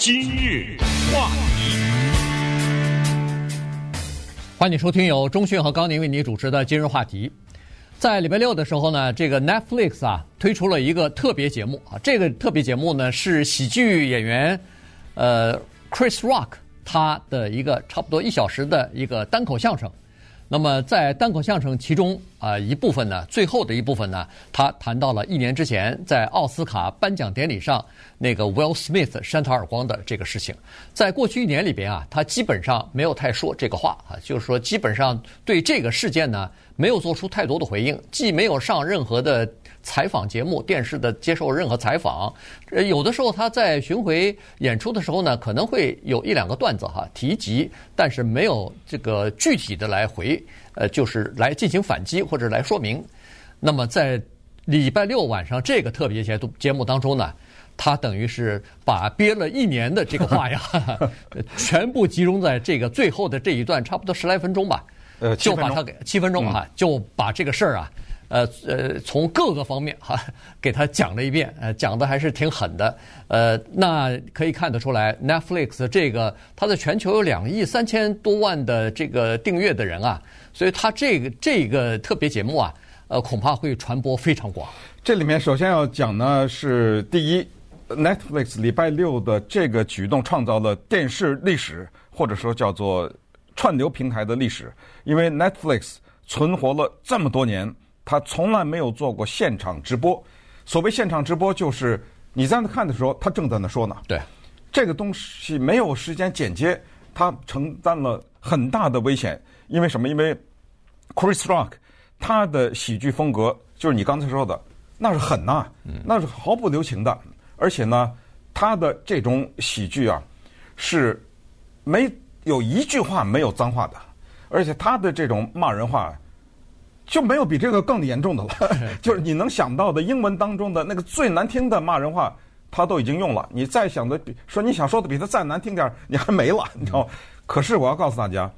今日话题，欢迎收听由中讯和高宁为你主持的今日话题。在礼拜六的时候呢，这个 Netflix 啊推出了一个特别节目啊，这个特别节目呢是喜剧演员呃 Chris Rock 他的一个差不多一小时的一个单口相声。那么在单口相声其中啊、一部分呢，最后的一部分呢，他谈到了一年之前在奥斯卡颁奖典礼上那个 Will Smith 扇他耳光的这个事情。在过去一年里边啊，他基本上没有太说这个话啊，就是说基本上对这个事件呢没有做出太多的回应，既没有上任何的。采访节目、电视的接受任何采访，呃，有的时候他在巡回演出的时候呢，可能会有一两个段子哈提及，但是没有这个具体的来回，呃，就是来进行反击或者来说明。那么在礼拜六晚上这个特别节目节目当中呢，他等于是把憋了一年的这个话呀，全部集中在这个最后的这一段，差不多十来分钟吧，呃，就把他给七分钟啊，就把这个事儿啊。呃呃，从各个方面哈，给他讲了一遍，呃，讲的还是挺狠的。呃，那可以看得出来，Netflix 这个它在全球有两亿三千多万的这个订阅的人啊，所以它这个这个特别节目啊，呃，恐怕会传播非常广。这里面首先要讲呢是第一，Netflix 礼拜六的这个举动创造了电视历史，或者说叫做串流平台的历史，因为 Netflix 存活了这么多年。他从来没有做过现场直播。所谓现场直播，就是你在那看的时候，他正在那说呢。对，这个东西没有时间剪接，他承担了很大的危险。因为什么？因为 Chris Rock 他的喜剧风格就是你刚才说的，那是狠呐，那是毫不留情的。而且呢，他的这种喜剧啊，是没有一句话没有脏话的，而且他的这种骂人话。就没有比这个更严重的了，就是你能想到的英文当中的那个最难听的骂人话，他都已经用了。你再想的比说你想说的比他再难听点，你还没了，你知道吗？可是我要告诉大家，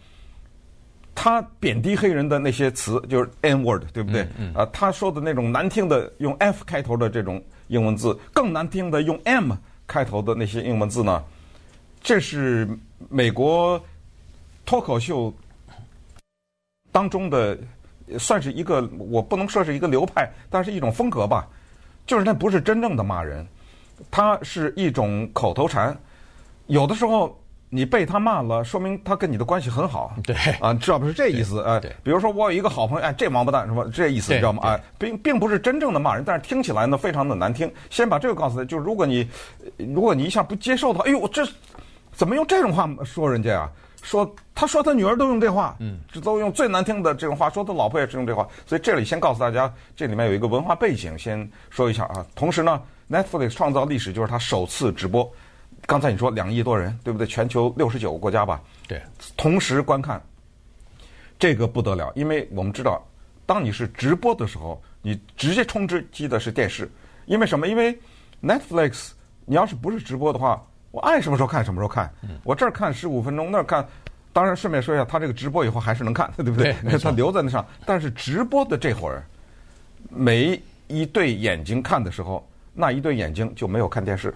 他贬低黑人的那些词就是 N word，对不对？啊，他说的那种难听的用 F 开头的这种英文字，更难听的用 M 开头的那些英文字呢？这是美国脱口秀当中的。算是一个，我不能说是一个流派，但是一种风格吧。就是那不是真正的骂人，他是一种口头禅。有的时候你被他骂了，说明他跟你的关系很好。对啊，知道不是这意思？哎，比如说我有一个好朋友，哎，这王八蛋什么这意思，你知道吗？哎，并并不是真正的骂人，但是听起来呢非常的难听。先把这个告诉他，就是如果你如果你一下不接受的话，哎呦，这怎么用这种话说人家啊？说，他说他女儿都用这话，嗯，这都用最难听的这种话。说他老婆也是用这话，所以这里先告诉大家，这里面有一个文化背景，先说一下啊。同时呢，Netflix 创造历史就是他首次直播。刚才你说两亿多人，对不对？全球六十九个国家吧，对，同时观看，这个不得了，因为我们知道，当你是直播的时候，你直接充值机的是电视，因为什么？因为 Netflix，你要是不是直播的话。我爱什么时候看什么时候看，我这儿看十五分钟，那儿看，当然顺便说一下，他这个直播以后还是能看，对不对？他留在那上，但是直播的这会儿，每一对眼睛看的时候，那一对眼睛就没有看电视，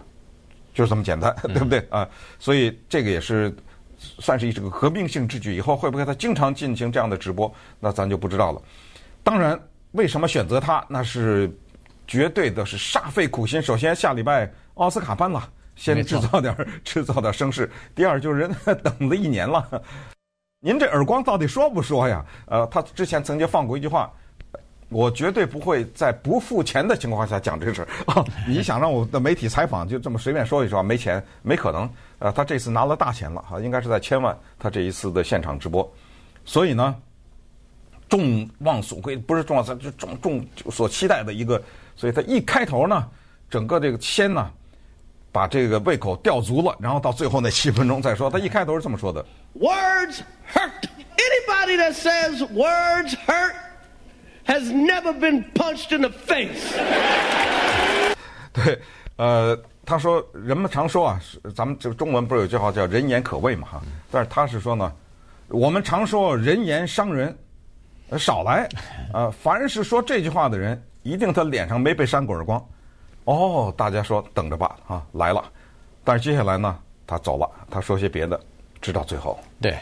就是这么简单，对不对啊？所以这个也是算是一个革命性之举。以后会不会他经常进行这样的直播，那咱就不知道了。当然，为什么选择他？那是绝对的是煞费苦心。首先，下礼拜奥斯卡颁了。先制造点制造点声势。第二就是人 等了一年了，您这耳光到底说不说呀？呃，他之前曾经放过一句话，我绝对不会在不付钱的情况下讲这个事儿。啊 你想让我的媒体采访就这么随便说一说，没钱没可能。呃，他这次拿了大钱了，哈，应该是在千万。他这一次的现场直播，所以呢，众望所归，不是众望所就众众所期待的一个。所以他一开头呢，整个这个先呢。把这个胃口吊足了，然后到最后那七分钟再说。他一开头是这么说的：“Words hurt. Anybody that says words hurt has never been punched in the face。”对，呃，他说人们常说啊，咱们这个中文不是有句话叫“人言可畏”嘛哈？但是他是说呢，我们常说人言伤人，少来啊！凡是说这句话的人，一定他脸上没被扇过耳光。哦，大家说等着吧，啊，来了，但是接下来呢，他走了，他说些别的，直到最后。对，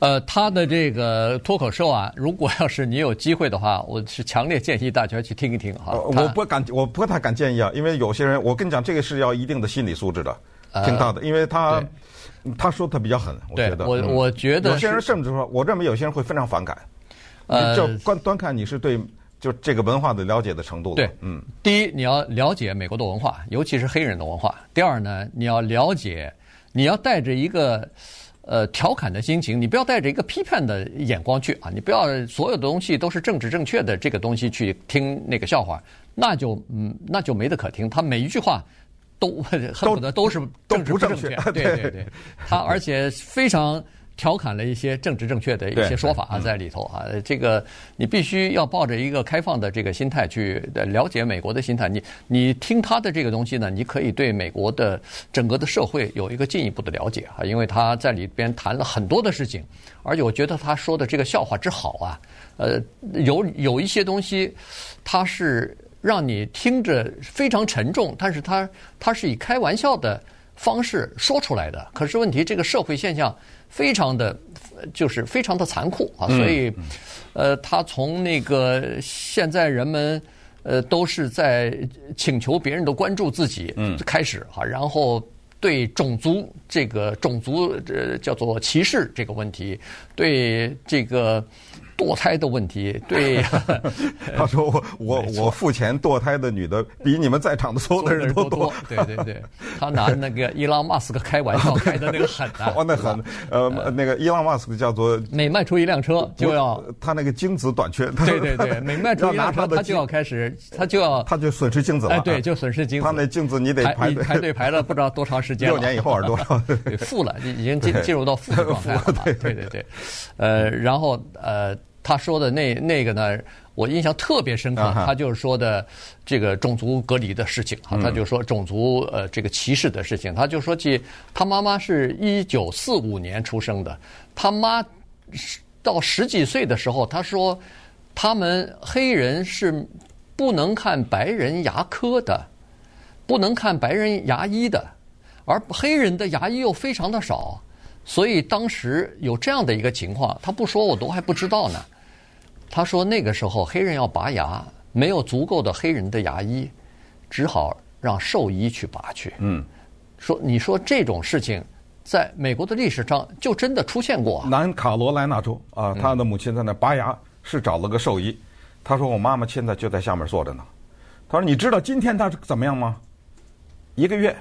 呃，他的这个脱口秀啊，如果要是你有机会的话，我是强烈建议大家去听一听哈。呃、我不敢，我不太敢建议啊，因为有些人，我跟你讲，这个是要一定的心理素质的，听他的，呃、因为他他说的比较狠，我觉得，我我觉得、嗯、有些人甚至说，我认为有些人会非常反感。呃，就观端看你是对就这个文化的了解的程度。对，嗯，第一你要了解美国的文化，尤其是黑人的文化。第二呢，你要了解，你要带着一个呃调侃的心情，你不要带着一个批判的眼光去啊，你不要所有的东西都是政治正确的这个东西去听那个笑话，那就嗯那就没得可听。他每一句话都恨不得都是政治不正确，对对对，他而且非常。调侃了一些政治正确的一些说法啊，在里头啊，这个你必须要抱着一个开放的这个心态去了解美国的心态。你你听他的这个东西呢，你可以对美国的整个的社会有一个进一步的了解啊，因为他在里边谈了很多的事情，而且我觉得他说的这个笑话之好啊，呃，有有一些东西，他是让你听着非常沉重，但是他他是以开玩笑的方式说出来的。可是问题，这个社会现象。非常的，就是非常的残酷啊！所以，呃，他从那个现在人们呃都是在请求别人的关注自己开始哈，然后对种族这个种族呃叫做歧视这个问题，对这个。堕胎的问题，对，他说我我我付钱堕胎的女的比你们在场的所有的人都多，对对对，他拿那个伊朗马斯克开玩笑开的那个狠啊，那狠，呃，那个伊朗马斯克叫做每卖出一辆车就要他那个精子短缺，对对对，每卖出 一辆车他就要开始他就要他就损失精子了，哎对，就损失精子，他那精子你得排排队排了不知道多长时间，六年以后还是多少？负了，已经进进入到负的状态了，对对对，呃，然后呃。他说的那那个呢，我印象特别深刻。他就是说的这个种族隔离的事情啊，他就说种族呃这个歧视的事情。他就说起他妈妈是一九四五年出生的，他妈到十几岁的时候，他说他们黑人是不能看白人牙科的，不能看白人牙医的，而黑人的牙医又非常的少，所以当时有这样的一个情况，他不说我都还不知道呢。他说：“那个时候黑人要拔牙，没有足够的黑人的牙医，只好让兽医去拔去。”嗯，说你说这种事情，在美国的历史上就真的出现过。南卡罗来纳州啊，他的母亲在那拔牙，是找了个兽医。他说：“我妈妈现在就在下面坐着呢。”他说：“你知道今天他是怎么样吗？一个月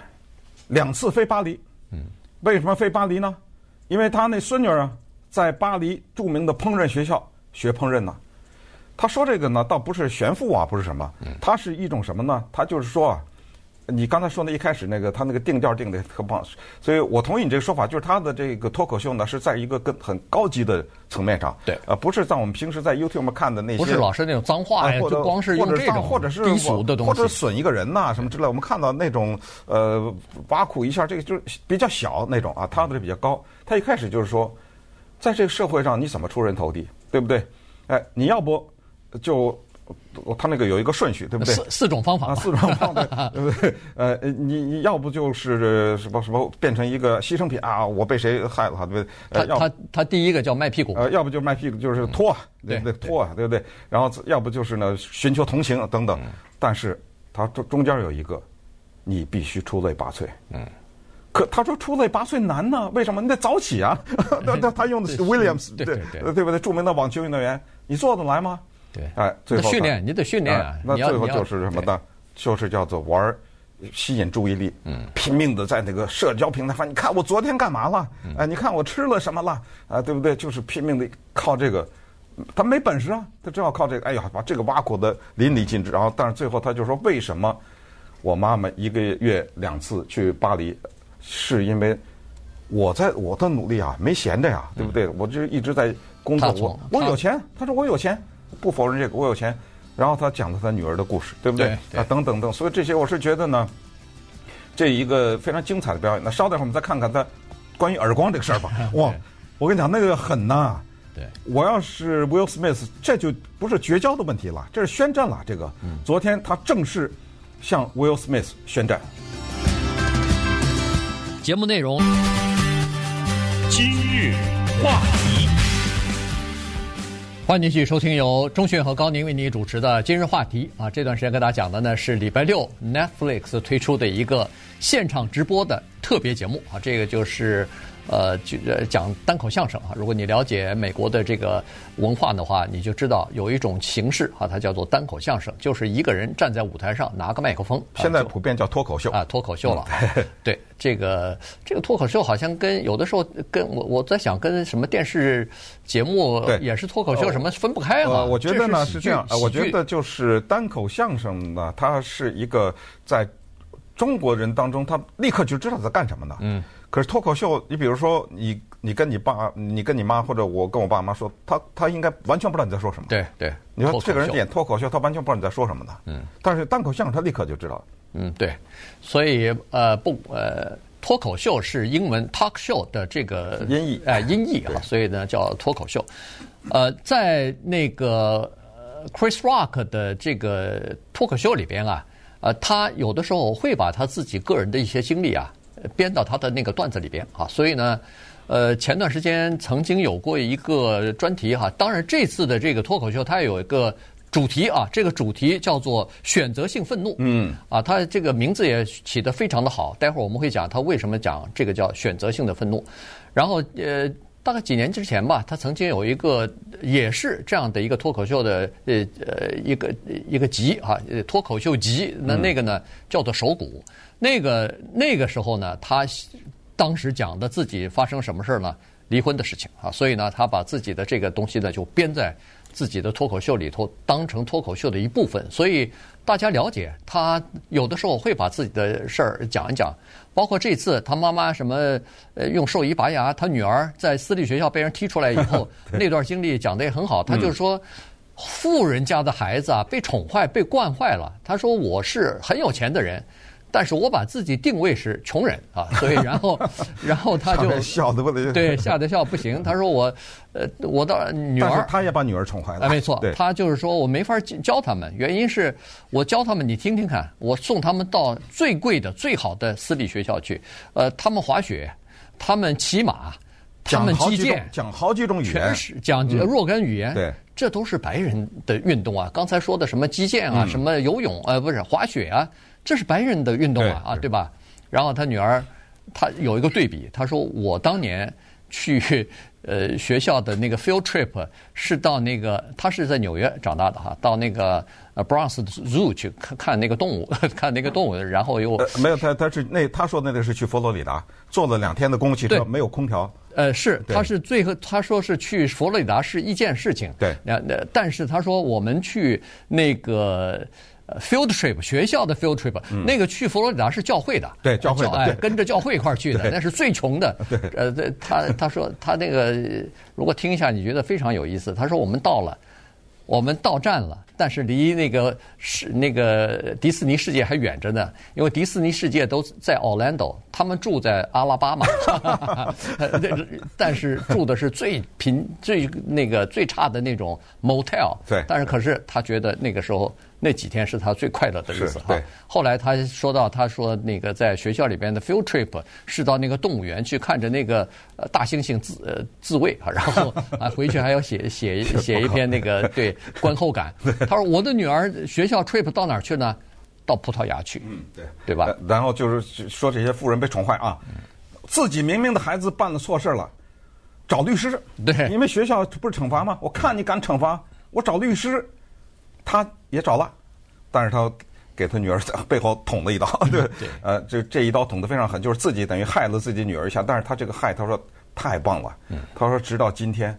两次飞巴黎。嗯，为什么飞巴黎呢？因为他那孙女啊，在巴黎著名的烹饪学校。”学烹饪呢，他说这个呢，倒不是炫富啊，不是什么，他是一种什么呢？他就是说啊，你刚才说那一开始那个，他那个定调定的特棒，所以我同意你这个说法，就是他的这个脱口秀呢，是在一个更很高级的层面上，对，呃，不是在我们平时在 YouTube 上看的那些，不是老是那种脏话呀，就光是用这种或者是低俗的东西，或者损一个人呐什么之类，我们看到那种呃挖苦一下，这个就是比较小那种啊，他的比较高，他一开始就是说，在这个社会上你怎么出人头地？对不对？哎，你要不就他那个有一个顺序，对不对？四四种方法，四种方法，对不对？呃，你你要不就是什么什么变成一个牺牲品啊？我被谁害了，对不对？他他他第一个叫卖屁股，呃，要不就卖屁股，就是拖，对不对？拖啊，对不对？然后要不就是呢，寻求同情等等。但是他中中间有一个，你必须出类拔萃。嗯。可他说出类拔萃难呢？为什么？你得早起啊！他他他用的是 Williams，对对对，对不对？著名的网球运动员，你做得来吗？对，哎，最后训练你得训练啊！那最后就是什么呢？就是叫做玩吸引注意力，嗯，拼命的在那个社交平台上，你看我昨天干嘛了？哎，你看我吃了什么了？啊，对不对？就是拼命的靠这个，他没本事啊，他正好靠这个。哎呀，把这个挖苦的淋漓尽致。然后，但是最后他就说：为什么我妈妈一个月两次去巴黎？是因为我在我的努力啊，没闲着呀，对不对？我就一直在工作。我我有钱，他说我有钱，不否认这个，我有钱。然后他讲了他女儿的故事，对不对？啊，等等等，所以这些我是觉得呢，这一个非常精彩的表演。那稍等会儿我们再看看他关于耳光这个事儿吧。哇，我跟你讲，那个狠呐！对，我要是 Will Smith，这就不是绝交的问题了，这是宣战了。这个，昨天他正式向 Will Smith 宣战。节目内容。今日话题，欢迎继续收听由钟讯和高宁为您主持的《今日话题》啊，这段时间跟大家讲的呢是礼拜六 Netflix 推出的一个现场直播的特别节目啊，这个就是。呃，就讲单口相声啊。如果你了解美国的这个文化的话，你就知道有一种形式啊，它叫做单口相声，就是一个人站在舞台上拿个麦克风。现在普遍叫脱口秀啊，脱口秀了。嗯、对，这个这个脱口秀好像跟有的时候跟我我在想跟什么电视节目也是脱口秀什么分不开啊、呃。我觉得呢是，是这样，我觉得就是单口相声呢，它是一个在中国人当中，他立刻就知道在干什么呢。嗯。可是脱口秀，你比如说你你跟你爸，你跟你妈，或者我跟我爸妈说，他他应该完全不知道你在说什么。对对，你说这个人演脱口秀，他完全不知道你在说什么的。嗯。但是单口相声，他立刻就知道。嗯，对。所以呃不呃，脱口秀是英文 talk show 的这个音译哎、呃、音译啊，所以呢叫脱口秀。呃，在那个 Chris Rock 的这个脱口秀里边啊，呃，他有的时候会把他自己个人的一些经历啊。编到他的那个段子里边啊，所以呢，呃，前段时间曾经有过一个专题哈，当然这次的这个脱口秀它也有一个主题啊，这个主题叫做选择性愤怒，嗯，啊，它这个名字也起得非常的好，待会儿我们会讲他为什么讲这个叫选择性的愤怒，然后呃，大概几年之前吧，他曾经有一个也是这样的一个脱口秀的呃呃一个一个集啊，脱口秀集，那那个呢叫做手鼓。那个那个时候呢，他当时讲的自己发生什么事儿呢？离婚的事情啊，所以呢，他把自己的这个东西呢，就编在自己的脱口秀里头，当成脱口秀的一部分。所以大家了解他有的时候会把自己的事儿讲一讲，包括这次他妈妈什么呃用兽医拔牙，他女儿在私立学校被人踢出来以后，那段经历讲的也很好。他就是说，富人家的孩子啊，被宠坏、被惯坏了。他说我是很有钱的人。但是我把自己定位是穷人啊，所以然后，然后他就笑得不得对，吓得笑不行。他说我，呃，我的女儿，他也把女儿宠坏了。哎，没错，他就是说我没法教他们，原因是我教他们，你听听看，我送他们到最贵的、最好的私立学校去，呃，他们滑雪，他们骑马，他们击剑，讲好几种语言，全是讲若干语言，对，这都是白人的运动啊。刚才说的什么击剑啊，什么游泳，呃，不是滑雪啊。这是白人的运动啊，啊，对吧？然后他女儿，他有一个对比，他说我当年去 呃学校的那个 field trip 是到那个，他是在纽约长大的哈，到那个呃 Bronx Zoo 去看看那个动物，看那个动物，然后又没有他他是那他说那个是去佛罗里达坐了两天的公共汽车，没有空调。呃，是他是最后他说是去佛罗里达是一件事情，对，那那但是他说我们去那个。Field trip 学校的 field trip，那个去佛罗里达是教会的，对教会的，哎，跟着教会一块儿去的，那是最穷的。对，呃，他他说他那个如果听一下，你觉得非常有意思。他说我们到了，我们到站了，但是离那个是那个迪士尼世界还远着呢，因为迪士尼世界都在 Orlando，他们住在阿拉巴马，但是住的是最贫最那个最差的那种 motel。对，但是可是他觉得那个时候。那几天是他最快乐的日子哈。后来他说到，他说那个在学校里边的 field trip 是到那个动物园去看着那个大猩猩自呃自慰啊，然后 啊回去还要写写写一篇那个对观后感。他说我的女儿学校 trip 到哪儿去呢？到葡萄牙去。嗯，对，对吧？然后就是说这些富人被宠坏啊，自己明明的孩子办了错事了，找律师。对，因为学校不是惩罚吗？我看你敢惩罚，我找律师。他也找了，但是他给他女儿在背后捅了一刀，对，呃，这这一刀捅得非常狠，就是自己等于害了自己女儿一下。但是他这个害，他说太棒了，他说直到今天，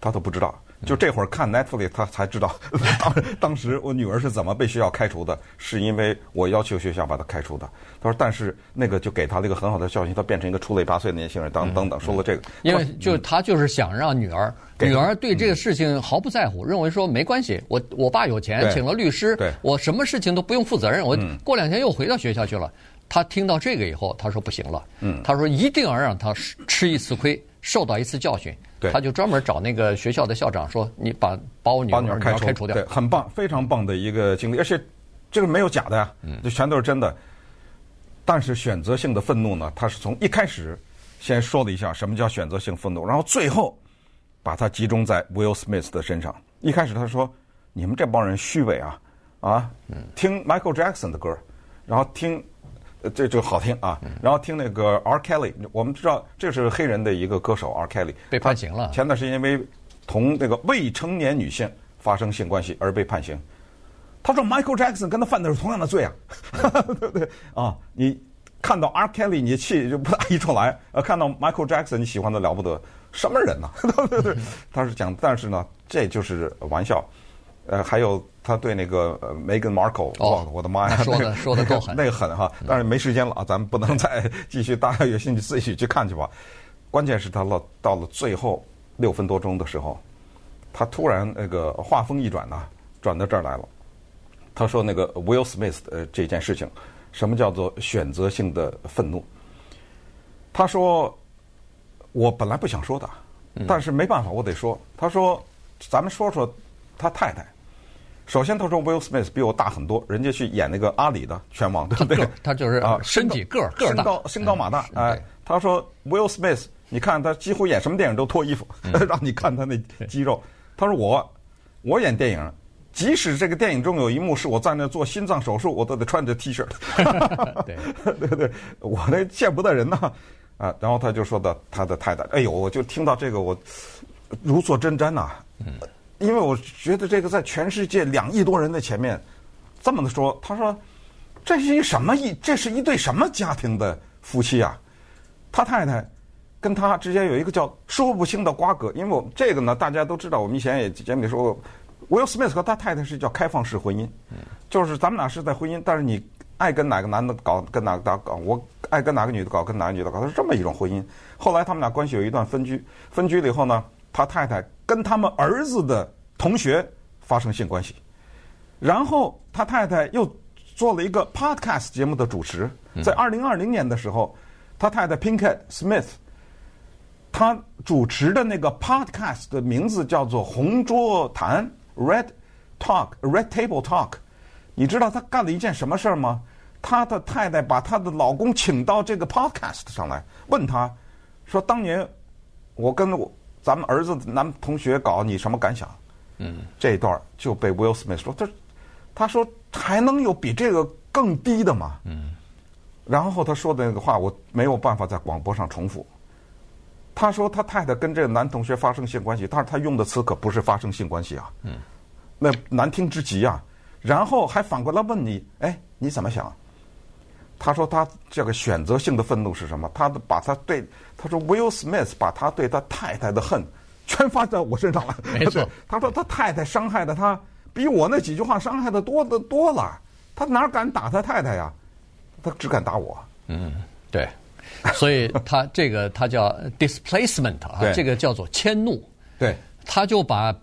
他都不知道。就这会儿看 Netflix，他才知道 当当时我女儿是怎么被学校开除的，是因为我要求学校把她开除的。他说，但是那个就给他了一个很好的教训，他变成一个出类拔萃的年轻人。等等等，说了这个，因为就他就是想让女儿，女儿对这个事情毫不在乎，认为说没关系，我我爸有钱，请了律师，我什么事情都不用负责任，我过两天又回到学校去了。他听到这个以后，他说不行了，他说一定要让他吃一次亏，受到一次教训。对，他就专门找那个学校的校长说：“你把把我女儿开除，开除掉。”对，很棒，非常棒的一个经历，而且这个没有假的呀，就全都是真的。但是选择性的愤怒呢，他是从一开始先说了一下什么叫选择性愤怒，然后最后把它集中在 Will Smith 的身上。一开始他说：“你们这帮人虚伪啊啊，听 Michael Jackson 的歌，然后听。”呃，这就好听啊！然后听那个 R. Kelly，我们知道这是黑人的一个歌手 R. Kelly 被判刑了。前段时间因为同那个未成年女性发生性关系而被判刑。他说 Michael Jackson 跟他犯的是同样的罪啊，对不对？啊，你看到 R. Kelly 你气就不打一处来，呃，看到 Michael Jackson 你喜欢的了不得，什么人呢？对不对？他是讲，但是呢，这就是玩笑。呃，还有他对那个呃 Meghan Markle，哦，我的妈呀，说的说的够狠，那个狠哈，但是没时间了啊，咱们不能再继续，大家有兴趣自己去看去吧。关键是他了到了最后六分多钟的时候，他突然那个话锋一转呐，转到这儿来了。他说那个 Will Smith 呃这件事情，什么叫做选择性的愤怒？他说我本来不想说的，但是没办法，我得说。他说咱们说说他太太。首先，他说 Will Smith 比我大很多，人家去演那个阿里的拳王，对不对？他就是啊，身体个儿个儿大，身高身高马大。哎，他说 Will Smith，你看他几乎演什么电影都脱衣服，让你看他那肌肉。他说我我演电影，即使这个电影中有一幕是我在那做心脏手术，我都得穿着 T 恤。对对对，我那见不得人呐啊！然后他就说的他的太太，哎呦，我就听到这个我如坐针毡呐。嗯。因为我觉得这个在全世界两亿多人的前面，这么的说，他说，这是一什么一，这是一对什么家庭的夫妻啊？他太太跟他之间有一个叫说不清的瓜葛。因为我这个呢，大家都知道，我们以前也节目里说过，Will Smith 和他太太是叫开放式婚姻，就是咱们俩是在婚姻，但是你爱跟哪个男的搞，跟哪个搞，我爱跟哪个女的搞，跟哪个女的搞，他是这么一种婚姻。后来他们俩关系有一段分居，分居了以后呢，他太太。跟他们儿子的同学发生性关系，然后他太太又做了一个 podcast 节目的主持。在二零二零年的时候，他太太 Pinkett Smith，他主持的那个 podcast 的名字叫做《红桌谈 Red Talk Red Table Talk》。你知道他干了一件什么事儿吗？他的太太把他的老公请到这个 podcast 上来，问他说：“当年我跟我。”咱们儿子男同学搞你什么感想？嗯，这一段就被 Will Smith 说，他他说还能有比这个更低的吗？嗯，然后他说的那个话我没有办法在广播上重复。他说他太太跟这个男同学发生性关系，但是他用的词可不是发生性关系啊，嗯，那难听之极啊。然后还反过来问你，哎，你怎么想？他说他这个选择性的愤怒是什么？他把他对他说 Will Smith 把他对他太太的恨全发在我身上了。没错，他说他太太伤害的他比我那几句话伤害的多的多了。他哪敢打他太太呀？他只敢打我。嗯，对。所以他这个他叫 displacement 啊，这个叫做迁怒。对，他就把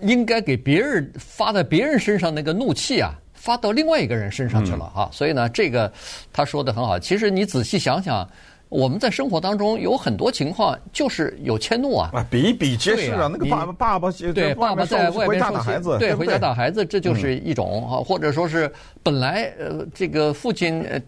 应该给别人发在别人身上那个怒气啊。发到另外一个人身上去了哈，所以呢，这个他说的很好。其实你仔细想想，我们在生活当中有很多情况就是有迁怒啊，比比皆是啊。那个爸爸爸爸对爸爸在外面打孩子，对回家打孩子，这就是一种啊，或者说是本来呃这个父亲呃。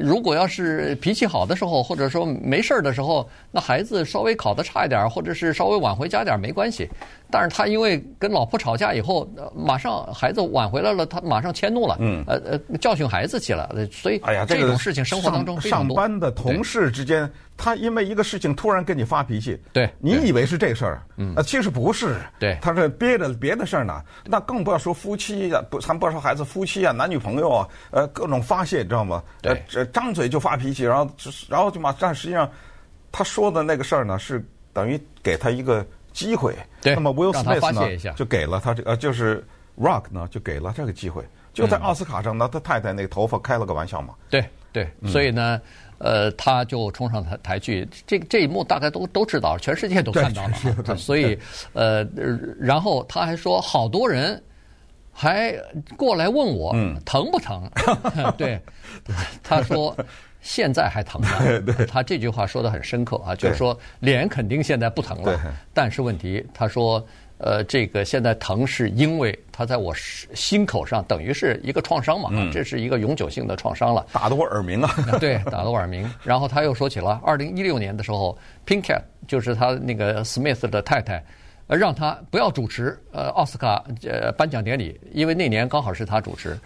如果要是脾气好的时候，或者说没事儿的时候，那孩子稍微考得差一点，或者是稍微晚回家点没关系。但是他因为跟老婆吵架以后，马上孩子晚回来了，他马上迁怒了，嗯，呃呃，教训孩子去了。所以，哎呀，这种事情生活当中非常多。上班的同事之间，他因为一个事情突然跟你发脾气，对，你以为是这事儿，嗯，其实不是，对，他是憋着别的事儿呢。那更不要说夫妻呀，不，咱不要说孩子，夫妻啊，男女朋友啊，呃，各种发泄，你知道吗？对，这张嘴就发脾气，然后然后就嘛，但实际上他说的那个事儿呢，是等于给他一个机会。对，那么 Will Smith 呢，就给了他这呃，就是 Rock 呢，就给了这个机会，就在奥斯卡上呢，他太太那个头发开了个玩笑嘛。对对，所以呢。呃，他就冲上台台去，这这一幕大概都都知道，全世界都看到了。所以，呃，然后他还说，好多人还过来问我，嗯、疼不疼？对，他说现在还疼吗？他这句话说的很深刻啊，就是说脸肯定现在不疼了，但是问题，他说。呃，这个现在疼是因为他在我心口上等于是一个创伤嘛，嗯、这是一个永久性的创伤了，打得我耳鸣啊！对，打得我耳鸣。然后他又说起了二零一六年的时候，Pinkett 就是他那个 Smith 的太太，呃，让他不要主持呃奥斯卡呃颁奖典礼，因为那年刚好是他主持，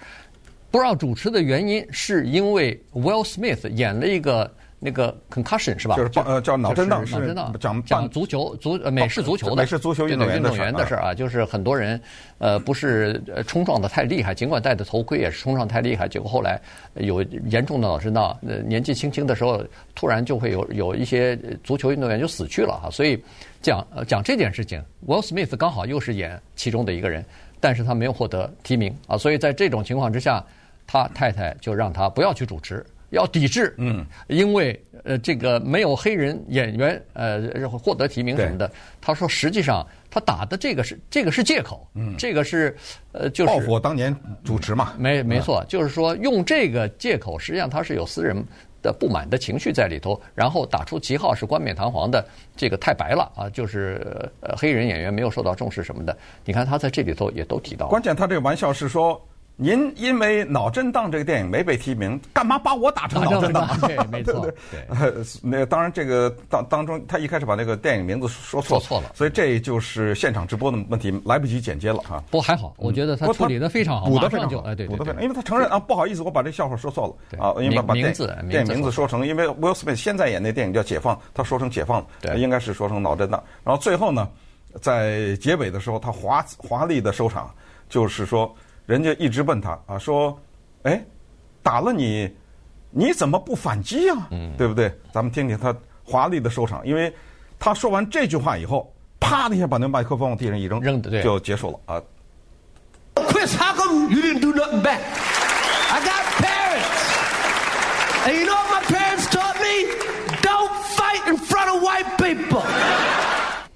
不让主持的原因是因为 Will Smith 演了一个。那个 concussion 是吧？就是呃叫脑震荡，脑震荡讲讲足球足呃美式足球的美式足球运动员运动员的事儿啊，就是很多人呃不是冲撞的太厉害，尽管戴的头盔也是冲撞太厉害，结果后来有严重的脑震荡，呃年纪轻轻的时候突然就会有有一些足球运动员就死去了哈，所以讲讲这件事情，Will Smith 刚好又是演其中的一个人，但是他没有获得提名啊，所以在这种情况之下，他太太就让他不要去主持。要抵制，嗯，因为呃，这个没有黑人演员呃获得提名什么的。他说，实际上他打的这个是这个是借口，嗯，这个是呃就是报复我当年主持嘛，没没错，就是说用这个借口，实际上他是有私人的不满的情绪在里头，然后打出旗号是冠冕堂皇的，这个太白了啊，就是呃黑人演员没有受到重视什么的。你看他在这里头也都提到，关键他这个玩笑是说。您因为脑震荡这个电影没被提名，干嘛把我打成脑震荡？对，没错。对，那当然，这个当当中，他一开始把那个电影名字说错说错了，所以这就是现场直播的问题，来不及剪接了哈。不过还好，我觉得他处理的非常好，补的非常好。哎，对，补的非常，因为他承认啊，不好意思，我把这笑话说错了啊，因为把电电影名字说成，因为 Will Smith 现在演那电影叫《解放》，他说成《解放》了，应该是说成脑震荡。然后最后呢，在结尾的时候，他华华丽的收场，就是说。人家一直问他啊，说，哎，打了你，你怎么不反击呀？嗯，对不对？咱们听听他华丽的收场，因为他说完这句话以后，啪的一下把那麦克风往地上一扔，扔的对，就结束了啊。Chris, how come you didn't do nothing back? I got parents, and you know what my parents taught me? Don't fight in front of white people.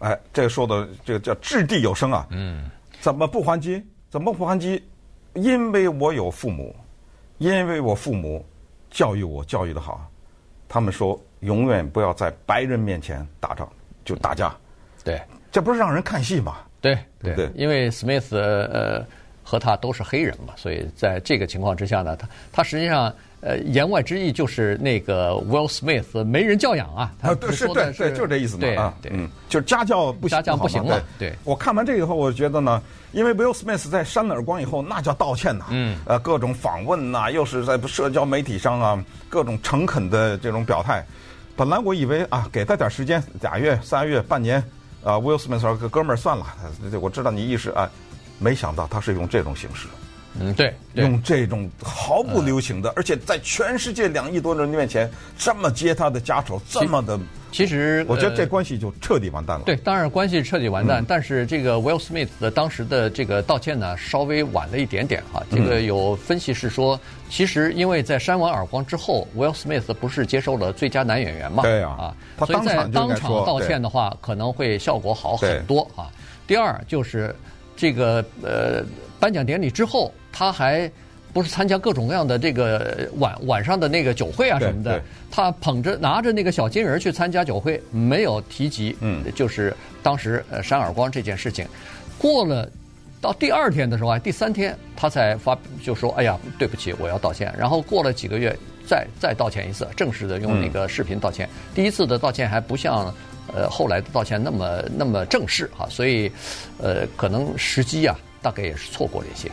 哎，这个说的这个叫掷地有声啊。嗯，怎么不还击？怎么不还击？因为我有父母，因为我父母教育我教育的好，他们说永远不要在白人面前打仗，就打架。对，这不是让人看戏吗？对对对，因为 Smith 呃和他都是黑人嘛，所以在这个情况之下呢，他他实际上。呃，言外之意就是那个 Will Smith 没人教养啊，他对是对对，就是这意思嘛啊，嗯，就是家教不行，家教不行了。对，我看完这个以后，我觉得呢，因为 Will Smith 在扇了耳光以后，那叫道歉呐，嗯，呃，各种访问呐，又是在社交媒体上啊，各种诚恳的这种表态。本来我以为啊，给他点时间，俩月、仨月、半年，啊，Will Smith 说哥们儿算了，我知道你意识啊，没想到他是用这种形式。嗯，对，用这种毫不留情的，而且在全世界两亿多人面前这么揭他的家丑，这么的，其实我觉得这关系就彻底完蛋了。对，当然关系彻底完蛋，但是这个 Will Smith 的当时的这个道歉呢，稍微晚了一点点哈。这个有分析是说，其实因为在扇完耳光之后，Will Smith 不是接受了最佳男演员嘛？对啊，啊，所以在当场道歉的话，可能会效果好很多啊。第二就是这个呃。颁奖典礼之后，他还不是参加各种各样的这个晚晚上的那个酒会啊什么的。他捧着拿着那个小金人去参加酒会，没有提及，嗯，就是当时呃扇耳光这件事情。过了到第二天的时候，还第三天，他才发就说：“哎呀，对不起，我要道歉。”然后过了几个月，再再道歉一次，正式的用那个视频道歉。嗯、第一次的道歉还不像呃后来的道歉那么那么正式哈，所以呃可能时机啊。大概也是错过了一些。